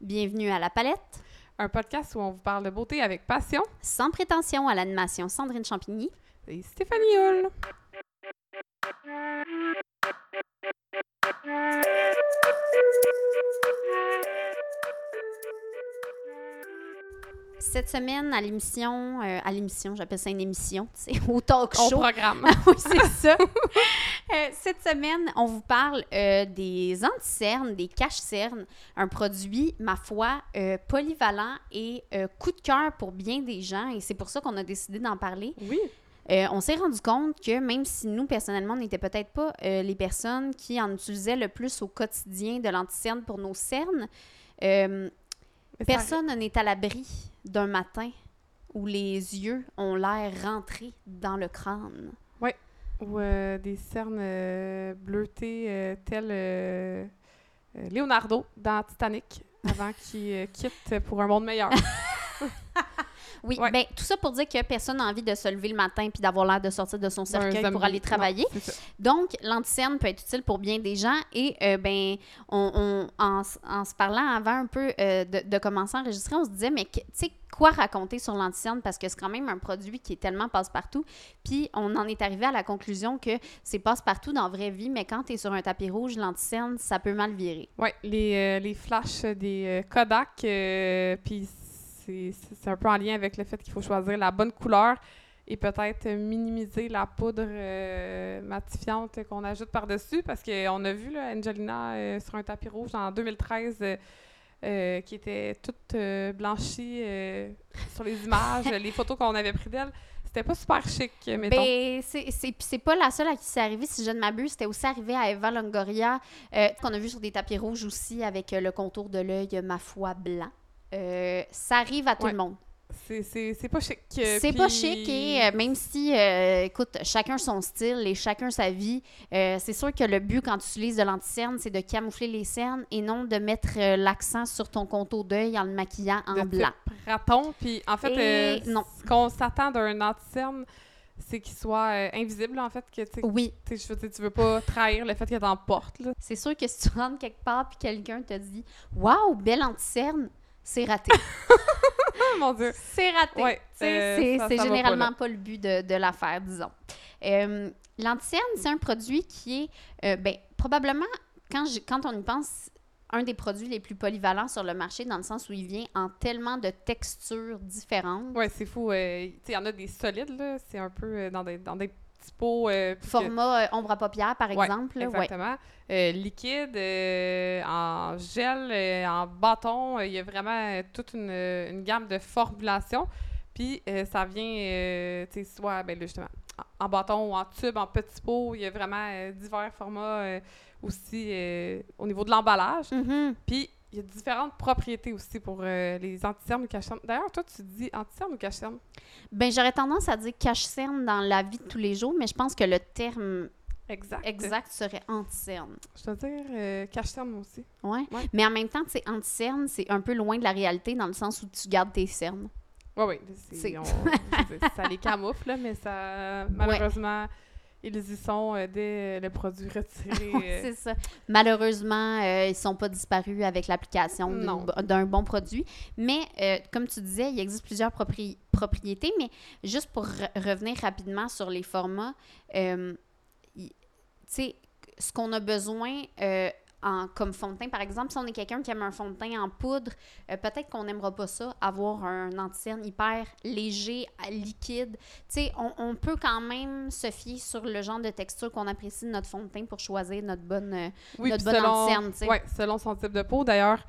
Bienvenue à La Palette, un podcast où on vous parle de beauté avec passion. sans prétention à l'animation Sandrine Champigny. C'est Stéphanie Hull. Cette semaine, à l'émission, euh, à l'émission, j'appelle ça une émission, tu sais, au talk show. programme. oui, c'est ça. Euh, cette semaine, on vous parle euh, des anti-cernes, des caches-cernes, un produit, ma foi, euh, polyvalent et euh, coup de cœur pour bien des gens. Et c'est pour ça qu'on a décidé d'en parler. Oui. On s'est rendu compte que même si nous, personnellement, on n'était peut-être pas les personnes qui en utilisaient le plus au quotidien de l'anti-cerne pour nos cernes, personne n'est à l'abri d'un matin où les yeux ont l'air rentrés dans le crâne. Ou euh, des cernes euh, bleutées euh, telles euh, Leonardo dans Titanic avant qu'il quitte pour un monde meilleur. Oui, Ouais. ben tout ça pour dire que personne n'a envie de se lever le matin puis d'avoir l'air de sortir de son cercueil pour aller travailler. Non. Donc, l'anticerne peut être utile pour bien des gens et, euh, ben, on, on- en, en se parlant avant un peu euh, de, de commencer à enregistrer, on se disait, mais tu sais, quoi raconter sur l'anticerne? Parce que c'est quand même un produit qui est tellement passe-partout. Puis, on en est arrivé à la conclusion que c'est passe-partout dans la vraie vie, mais quand tu es sur un tapis rouge, l'anticerne, ça peut mal virer. Ouais, les, euh, les flashs des euh, Kodak, euh, puis c'est un peu en lien avec le fait qu'il faut choisir la bonne couleur et peut-être minimiser la poudre euh, matifiante qu'on ajoute par-dessus parce qu'on a vu là, Angelina euh, sur un tapis rouge en 2013 euh, qui était toute blanchie sur les images, les photos qu'on avait prises d'elle. C'était pas super chic, mettons. Ben, c'est pas la seule à qui c'est arrivé, si je ne m'abuse. C'était aussi arrivé à Eva Longoria, qu'on a vu sur des tapis rouges aussi, avec le contour de l'œil, ma foi, blanc. Euh, ça arrive à tout Ouais. le monde. C'est- pas chic. euh, C'est pas chic et euh, même si, euh, écoute, chacun son style et chacun sa vie, euh, c'est sûr que le but quand tu utilises de l'anticerne, c'est de camoufler les cernes et non de mettre euh, l'accent sur ton contour d'œil en le maquillant en de blanc. raton. Puis en fait, euh, non. ce qu'on s'attend d'un anti-cerne, c'est qu'il soit euh, invisible, en fait. Que, Oui, tu je veux dire, tu veux pas trahir le fait qu'il t'en porte. Là. c'est sûr que si tu rentres quelque part puis quelqu'un te dit Waouh, belle anticerne, c'est raté. Oh mon Dieu! C'est raté. Ouais, euh, c'est pas, généralement pas, le but de, de l'affaire, disons. Euh, L'anticerne, c'est un produit qui est, euh, ben, probablement, quand, j'ai- quand on y pense, un des produits les plus polyvalents sur le marché, dans le sens où il vient en tellement de textures différentes. Ouais, c'est fou. euh, il y en a des solides, là. C'est un peu dans, des, dans des petits pots. euh, que- Format euh, ombre à paupières, par Ouais, exemple. ouais. Exactement. Euh, liquide, en gel, en bâton. Il y a vraiment toute une, une gamme de formulations. Puis ça vient, tu sais, soit, ben justement, en, bâton ou en tube, en petit pot. Il y a vraiment divers formats aussi au niveau de l'emballage. Mhm. Puis il y a différentes propriétés aussi pour euh, les anticernes ou cache D'ailleurs, toi, tu dis anticernes ou cache Ben, j'aurais tendance à dire cache-cerne dans la vie de tous les jours, mais je pense que le terme Exact. exact serait anti-cerne. Je dois dire euh, aussi. Ouais. Ouais. Mais en même temps, c'est anti-cerne, c'est un peu loin de la réalité dans le sens où tu gardes tes cernes. Oui, oui. Ça les camoufle, là, mais ça, malheureusement, ils y sont euh, dès le produit retiré. euh, c'est ça. Malheureusement, euh, ils sont pas disparus avec l'application d'un bon produit. Mais euh, comme tu disais, il existe plusieurs propri- propriétés. Mais juste pour re- revenir rapidement sur les formats, euh, tu sais, ce qu'on a besoin euh, en, comme fond de teint, par exemple, si on est quelqu'un qui aime un fond de teint en poudre, euh, peut-être qu'on n'aimera pas ça, avoir un anti-cerne hyper léger, liquide. Tu sais, on, on peut quand même se fier sur le genre de texture qu'on apprécie de notre fond de teint pour choisir notre bonne... euh, oui, notre bonne selon, ouais, selon son type de peau. D'ailleurs,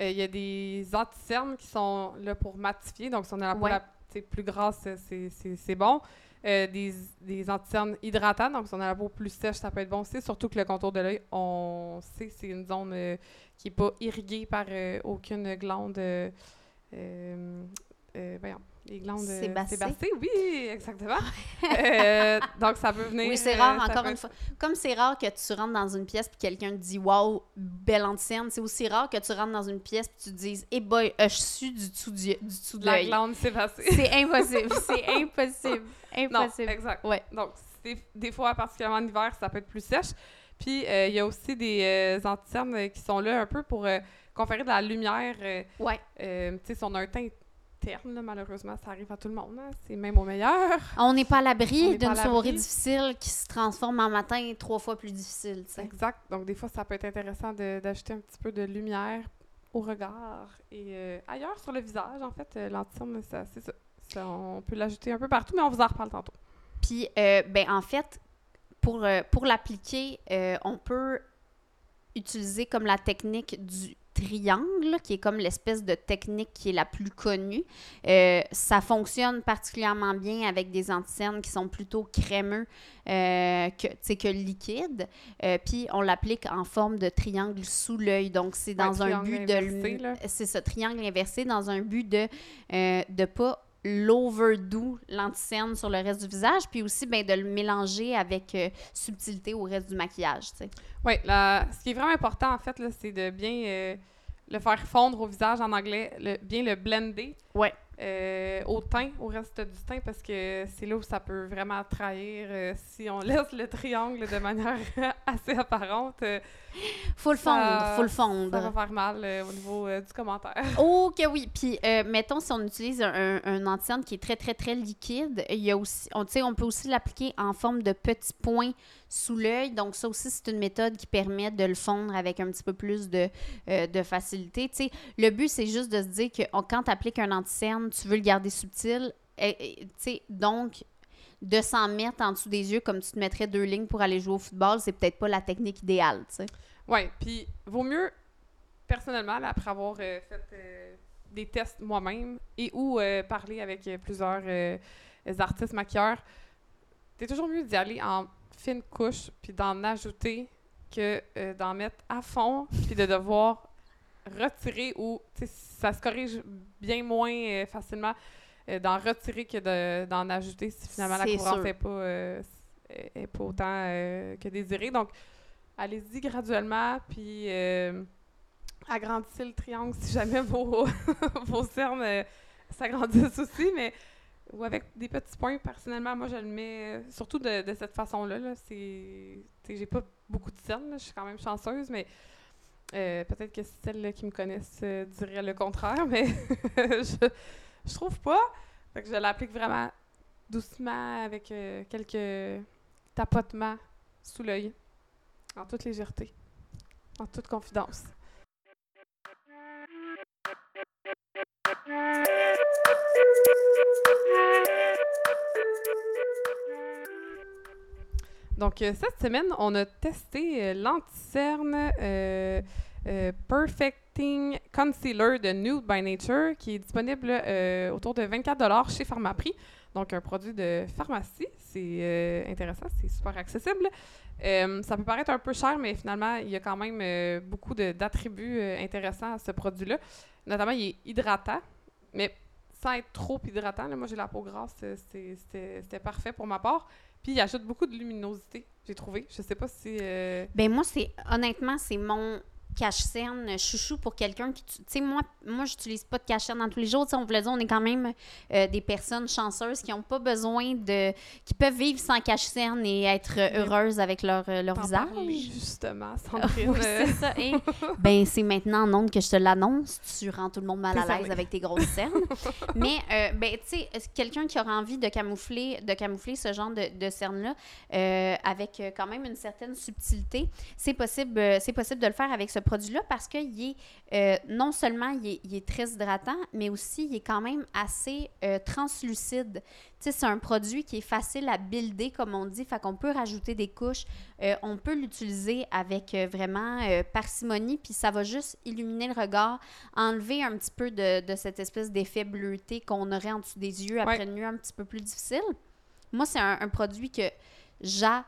euh, il y a des anti-cernes qui sont là pour matifier. Donc, si on a la peau Ouais. la- plus grasse, c'est bon. Euh, des, des anti-cernes hydratants. Donc, si on a la peau plus sèche, ça peut être bon aussi. Surtout que le contour de l'œil, on sait que c'est une zone euh, qui n'est pas irriguée par euh, aucune glande. Euh, voyons, les glandes euh, Sébacées. sébacées, oui, exactement. Euh, donc, ça peut venir. Oui, c'est rare, encore peut une fois. Comme c'est rare que tu rentres dans une pièce puis quelqu'un te dit « Wow, belle anti-cerne », c'est aussi rare que tu rentres dans une pièce puis tu te dises « Eh boy, euh, je suis du dessous du, du dessous de La l'œil. glande sébacée. » C'est impossible, c'est impossible, Non, impossible. exact. Ouais. Donc, des fois, particulièrement en hiver, ça peut être plus sèche. Puis, euh, il y a aussi des euh, qui sont là un peu pour conférer de la lumière. Ouais. tu sais, si on a un teint là, malheureusement, ça arrive à tout le monde. hein. C'est même au meilleur. On n'est pas à l'abri d'une soirée difficile qui se transforme en matin trois fois plus difficile. Exact. Donc, des fois, ça peut être intéressant d'ajouter un petit peu de lumière au regard et euh, ailleurs sur le visage. En fait, euh, l'anticerne, ça- c'est ça. Ça, On peut l'ajouter un peu partout, mais on vous en reparle tantôt. Puis, euh, ben, en fait, pour, euh, pour l'appliquer, euh, on peut utiliser comme la technique du triangle, qui est comme l'espèce de technique qui est la plus connue. Euh, ça fonctionne particulièrement bien avec des anticernes qui sont plutôt crémeux euh, que, que liquides. Euh, puis, on l'applique en forme de triangle sous l'œil. Donc, c'est dans Ouais, un but inversé, de... C'est ce triangle inversé dans un but de ne de pas l'overdo l'anticerne sur le reste du visage, puis aussi ben, de le mélanger avec euh, subtilité au reste du maquillage. Oui, ce qui est vraiment important, en fait, c'est de bien euh, le faire fondre au visage en anglais, le- bien le blender Ouais. Euh, au teint, au reste du teint, parce que c'est là où ça peut vraiment trahir euh, si on laisse le triangle de manière assez apparente. euh, Faut le Ça- fondre, faut le ça va fondre. faire mal au niveau du commentaire. Oh que oui. Puis, mettons, si on utilise un, un anti qui est très, très, très liquide, il y a aussi, on, on peut aussi l'appliquer en forme de petits points sous l'œil. Donc, ça aussi, c'est une méthode qui permet de le fondre avec un petit peu plus de, euh, de facilité. Tu sais, le but, c'est juste de se dire que quand tu appliques un anti-cerne, tu veux le garder subtil. Et, et, donc, de s'en mettre en dessous des yeux comme tu te mettrais deux lignes pour aller jouer au football, c'est peut-être pas la technique idéale. Oui, puis vaut mieux, personnellement, après avoir euh, fait euh, des tests moi-même et ou parler avec plusieurs artistes maquilleurs, c'est toujours mieux d'y aller en fine couche puis d'en ajouter que euh, d'en mettre à fond puis de devoir retirer ou ça se corrige bien moins euh, facilement euh, d'en retirer que de- d'en ajouter si finalement la sûr. n'est pas, est- pas autant que désirée. Donc, allez-y graduellement, puis agrandissez le triangle si jamais vos, vos cernes s'agrandissent aussi, mais ou avec des petits points, personnellement, moi je le mets euh, surtout de, cette façon-là. Là, c'est, j'ai pas beaucoup de là, je suis quand même chanceuse, mais euh, peut-être que celles qui me connaissent euh, diraient le contraire, mais je, je trouve pas. Fait je l'applique vraiment doucement avec quelques tapotements sous l'œil, en toute légèreté, en toute confidence. Donc, euh, cette semaine, on a testé euh, l'anticerne euh, Perfecting Concealer de Nude by Nature qui est disponible autour de 24 chez Pharmaprix. Donc, un produit de pharmacie. C'est intéressant, c'est super accessible. Ça peut paraître un peu cher, mais finalement, il y a quand même beaucoup d'attributs intéressants à ce produit-là. Notamment, il est hydratant, mais sans être trop hydratant. là. moi, j'ai la peau grasse, c'était parfait pour ma part. Puis, il ajoute beaucoup de luminosité, j'ai trouvé. Je sais pas si... euh, Ben moi, c'est honnêtement, c'est mon cache-cerne chouchou pour quelqu'un qui... Tu sais, moi, moi j'utilise pas de cache-cerne dans tous les jours. Tu sais, on vous l'a dit, on est quand même euh, des personnes chanceuses qui n'ont pas besoin de... qui peuvent vivre sans cache-cerne et être euh, heureuses avec leur, euh, leur visage. justement, Ah, Sandrine. oui, euh, c'est ça. Et, ben, c'est maintenant en ondes que je te l'annonce. Tu rends tout le monde mal à l'aise avec tes grosses cernes. Mais, euh, ben, tu sais, quelqu'un qui aura envie de camoufler, de camoufler ce genre de, de cernes-là euh, avec euh, quand même une certaine subtilité, c'est possible, euh, c'est possible de le faire avec ce produit-là parce qu'il est euh, non seulement il est, il est très hydratant, mais aussi il est quand même assez euh, translucide. C'est un produit qui est facile à builder, comme on dit, fait qu'on peut rajouter des couches. Euh, on peut l'utiliser avec vraiment parcimonie, puis ça va juste illuminer le regard, enlever un petit peu de, de cette espèce d'effet bleuté qu'on aurait en dessous des yeux après Ouais. une nuit un petit peu plus difficile. Moi, c'est un, un produit que j'adore,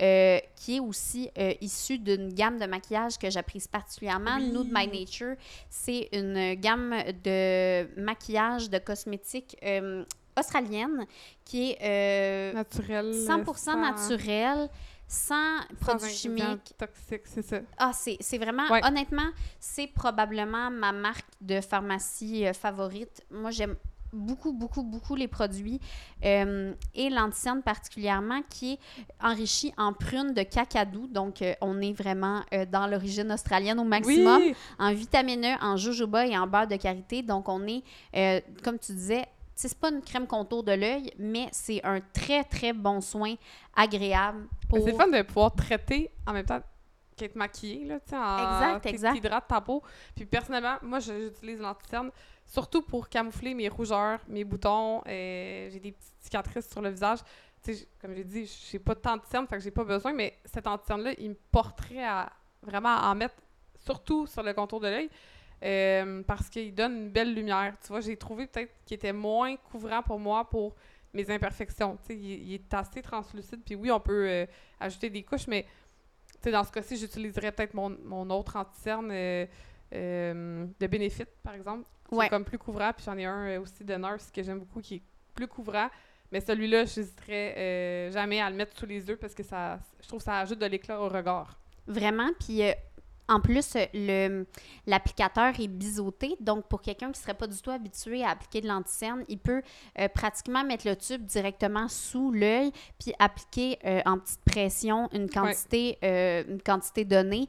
euh, qui est aussi euh, issu d'une gamme de maquillage que j'apprécie particulièrement. Oui. Nude by Nature, c'est une gamme de maquillage, de cosmétiques euh, australienne qui est euh, naturel. 100% sans- naturel, sans sans produits chimiques. toxiques, c'est ça. Ah, c'est c'est vraiment, Ouais. honnêtement, c'est probablement ma marque de pharmacie euh, favorite. Moi, j'aime beaucoup, beaucoup, beaucoup les produits euh, et l'anticerne particulièrement qui est enrichi en prunes de cacadou. Donc, euh, on est vraiment euh, dans l'origine australienne au maximum. Oui! En vitamine E, en jojoba et en beurre de karité. Donc, on est, comme tu disais, c'est pas une crème contour de l'œil, mais c'est un très, très bon soin agréable pour... C'est fun de pouvoir traiter en même temps qu'être maquillée, là, tu sais, en- Exact, exact. Tu hydrates ta peau. Puis personnellement, moi, j'utilise l'anticerne surtout pour camoufler mes rougeurs, mes boutons. euh, j'ai des petites cicatrices sur le visage. Tu sais, j- comme j'ai dit, j'ai pas de cernes, fait que j'ai pas besoin, mais cet anticerne-là, il me porterait à vraiment en mettre surtout sur le contour de l'œil. euh, parce qu'il donne une belle lumière. Tu vois, j'ai trouvé peut-être qu'il était moins couvrant pour moi pour mes imperfections. Il, est assez translucide. Puis oui, on peut euh, ajouter des couches, mais dans ce cas-ci, j'utiliserais peut-être mon, autre anti-cerne de Benefit, par exemple. Qui est comme plus couvrant. Puis j'en ai un euh, aussi de Nurse que j'aime beaucoup qui est plus couvrant. Mais celui-là, j'hésiterais euh, jamais à le mettre sous les yeux parce que ça, je trouve que ça ajoute de l'éclat au regard. Vraiment? Puis euh, en plus, euh, le l'applicateur est biseauté. Donc, pour quelqu'un qui serait pas du tout habitué à appliquer de l'anticerne, il peut euh, pratiquement mettre le tube directement sous l'œil puis appliquer euh, en petite pression une quantité, une quantité donnée.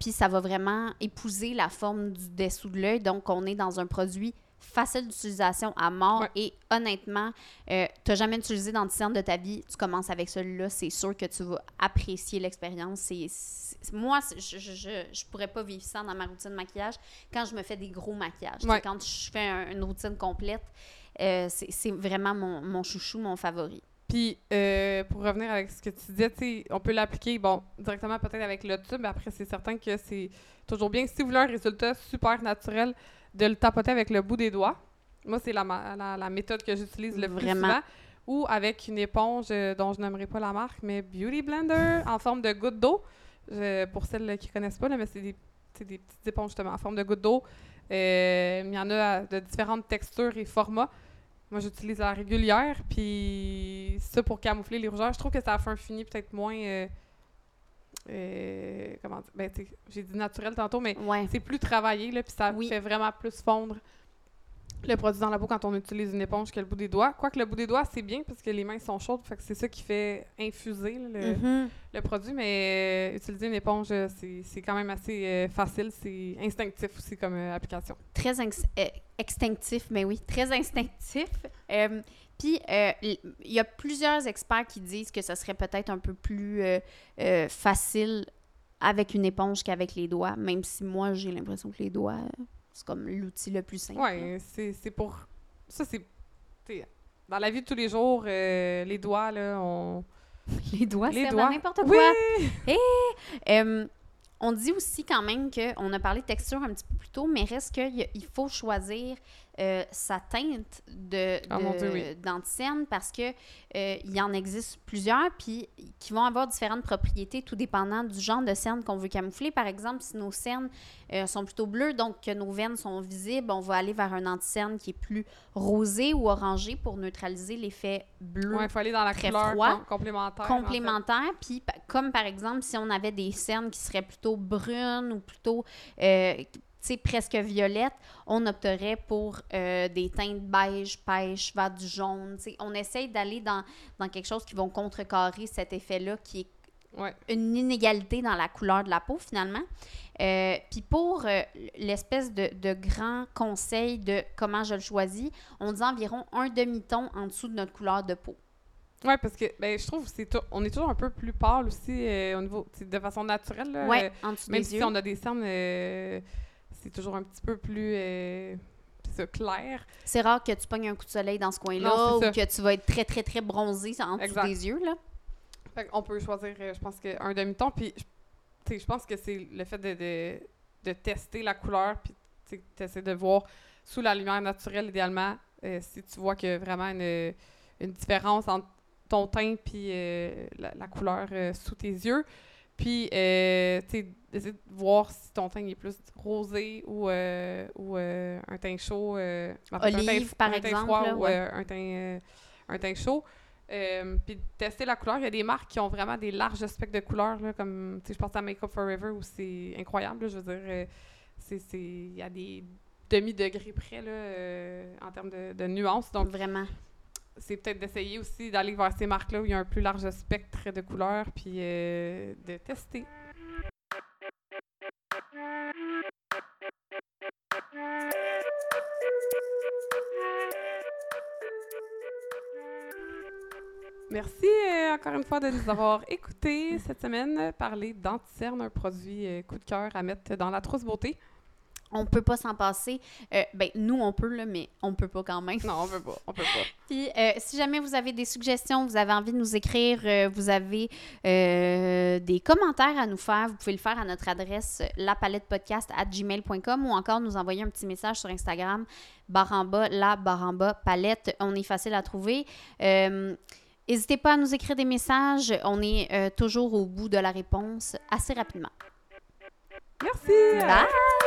Puis ça va vraiment épouser la forme du dessous de l'œil. Donc, on est dans un produit facile d'utilisation à mort Ouais. et honnêtement, euh, tu n'as jamais utilisé d'anticerne de ta vie, tu commences avec celui-là, c'est sûr que tu vas apprécier l'expérience. Moi, je, je, je, je pourrais pas vivre ça dans ma routine de maquillage quand je me fais des gros maquillages. Ouais. Quand je fais un- une routine complète, euh, c'est, c'est vraiment mon, mon chouchou, mon favori. Puis, euh, pour revenir avec ce que tu disais, on peut l'appliquer, bon, directement peut-être avec le tube, mais après, c'est certain que c'est toujours bien. Si vous voulez un résultat super naturel, de le tapoter avec le bout des doigts. Moi, c'est la, la, la méthode que j'utilise le plus Vraiment. souvent. Ou avec une éponge euh, dont je n'aimerais pas la marque, mais Beauty Blender en forme de goutte d'eau. Pour celles qui connaissent pas, là, mais c'est des, des petites éponges justement en forme de goutte d'eau. Euh, il y en a de différentes textures et formats. Moi, j'utilise la régulière, puis ça pour camoufler les rougeurs. Je trouve que ça fait un fini peut-être moins. euh, euh, comment dire? Ben, j'ai dit naturel tantôt, mais Ouais. c'est plus travaillé, là, puis ça Oui. fait vraiment plus fondre le produit dans la peau quand on utilise une éponge que le bout des doigts. Quoique le bout des doigts, c'est bien parce que les mains sont chaudes, fait que c'est ça qui fait infuser là, le, le produit, mais euh, utiliser une éponge, euh, c'est quand même assez euh, facile, c'est instinctif aussi comme euh, application. très extinctif, mais oui, très instinctif. Puis, il y a plusieurs experts qui disent que ce serait peut-être un peu plus facile avec une éponge qu'avec les doigts, même si moi, j'ai l'impression que les doigts, c'est comme l'outil le plus simple. Ouais, c'est pour. Ça, c'est. Dans la vie de tous les jours, euh, les doigts, là, on. Les doigts, Les c'est doigts. n'importe quoi. Oui! Euh, on dit aussi quand même qu'on a parlé de texture un petit peu plus tôt, mais reste qu'il faut choisir euh, sa teinte de, Ah, oui. d'anticerne parce que euh, il y en existe plusieurs puis qui vont avoir différentes propriétés tout dépendant du genre de cerne qu'on veut camoufler. Par exemple, si nos cernes euh, sont plutôt bleues, donc que nos veines sont visibles, on va aller vers un anticerne qui est plus rosé ou orangé pour neutraliser l'effet bleu Ouais, il faut aller dans la Très couleur froid, com- complémentaire. en fait. complémentaires. Puis, comme par exemple, si on avait des cernes qui seraient plutôt brunes ou plutôt, euh, presque violettes, on opterait pour euh, des teintes beige, pêche, vers du jaune. On essaye d'aller dans, dans quelque chose qui va contrecarrer cet effet-là qui est Ouais. une inégalité dans la couleur de la peau finalement. Euh, Puis pour euh, l'espèce de, de grand conseil de comment je le choisis, on dit environ un demi-ton en dessous de notre couleur de peau. Ouais, parce que ben, je trouve que c'est tou- on est toujours un peu plus pâle aussi euh, au niveau de façon naturelle. Là, Ouais, en dessous même des si yeux. on a des cernes, c'est toujours un petit peu plus euh, ça, clair. C'est rare que tu pognes un coup de soleil dans ce coin-là ou que tu vas être très, très, très bronzé en dessous des yeux. Là. Fait on peut choisir, euh, je pense, que un demi-ton. Puis, je- pense que c'est le fait de, de, de tester la couleur, puis tu de voir sous la lumière naturelle, idéalement, euh, si tu vois qu'il y a vraiment une, une différence entre ton teint puis euh, la, la couleur euh, sous tes yeux. Puis, euh, tu sais, d'essayer de voir si ton teint est plus rosé ou, euh, ou euh, un teint chaud. euh, un teint- par un teint exemple, froid là, ou ouais. un, teint, un teint chaud. Puis tester la couleur. Il y a des marques qui ont vraiment des larges spectres de couleurs, là, comme, tu sais, je pense à Makeup Forever où c'est incroyable, là, je veux dire, c'est, il y a des demi-degré près là, en termes de, de nuances. Donc, Vraiment. C'est peut-être d'essayer aussi d'aller vers ces marques-là où il y a un plus large spectre de couleurs, puis euh, de tester. Merci euh, encore une fois de nous avoir écoutés cette semaine parler d'Anticerne, un produit euh, coup de cœur à mettre dans la trousse beauté. On peut pas s'en passer. Euh, ben, nous, on peut, là, mais on peut pas quand même. Non, on peut pas, on peut pas. Puis, euh, si jamais vous avez des suggestions, vous avez envie de nous écrire, euh, vous avez euh, des commentaires à nous faire, vous pouvez le faire à notre adresse lapalettepodcast@gmail.com ou encore nous envoyer un petit message sur Instagram, bas, la bas, palette. On est facile à trouver. N'hésitez pas à nous écrire des messages. On est toujours au bout de la réponse assez rapidement. Merci! Bye!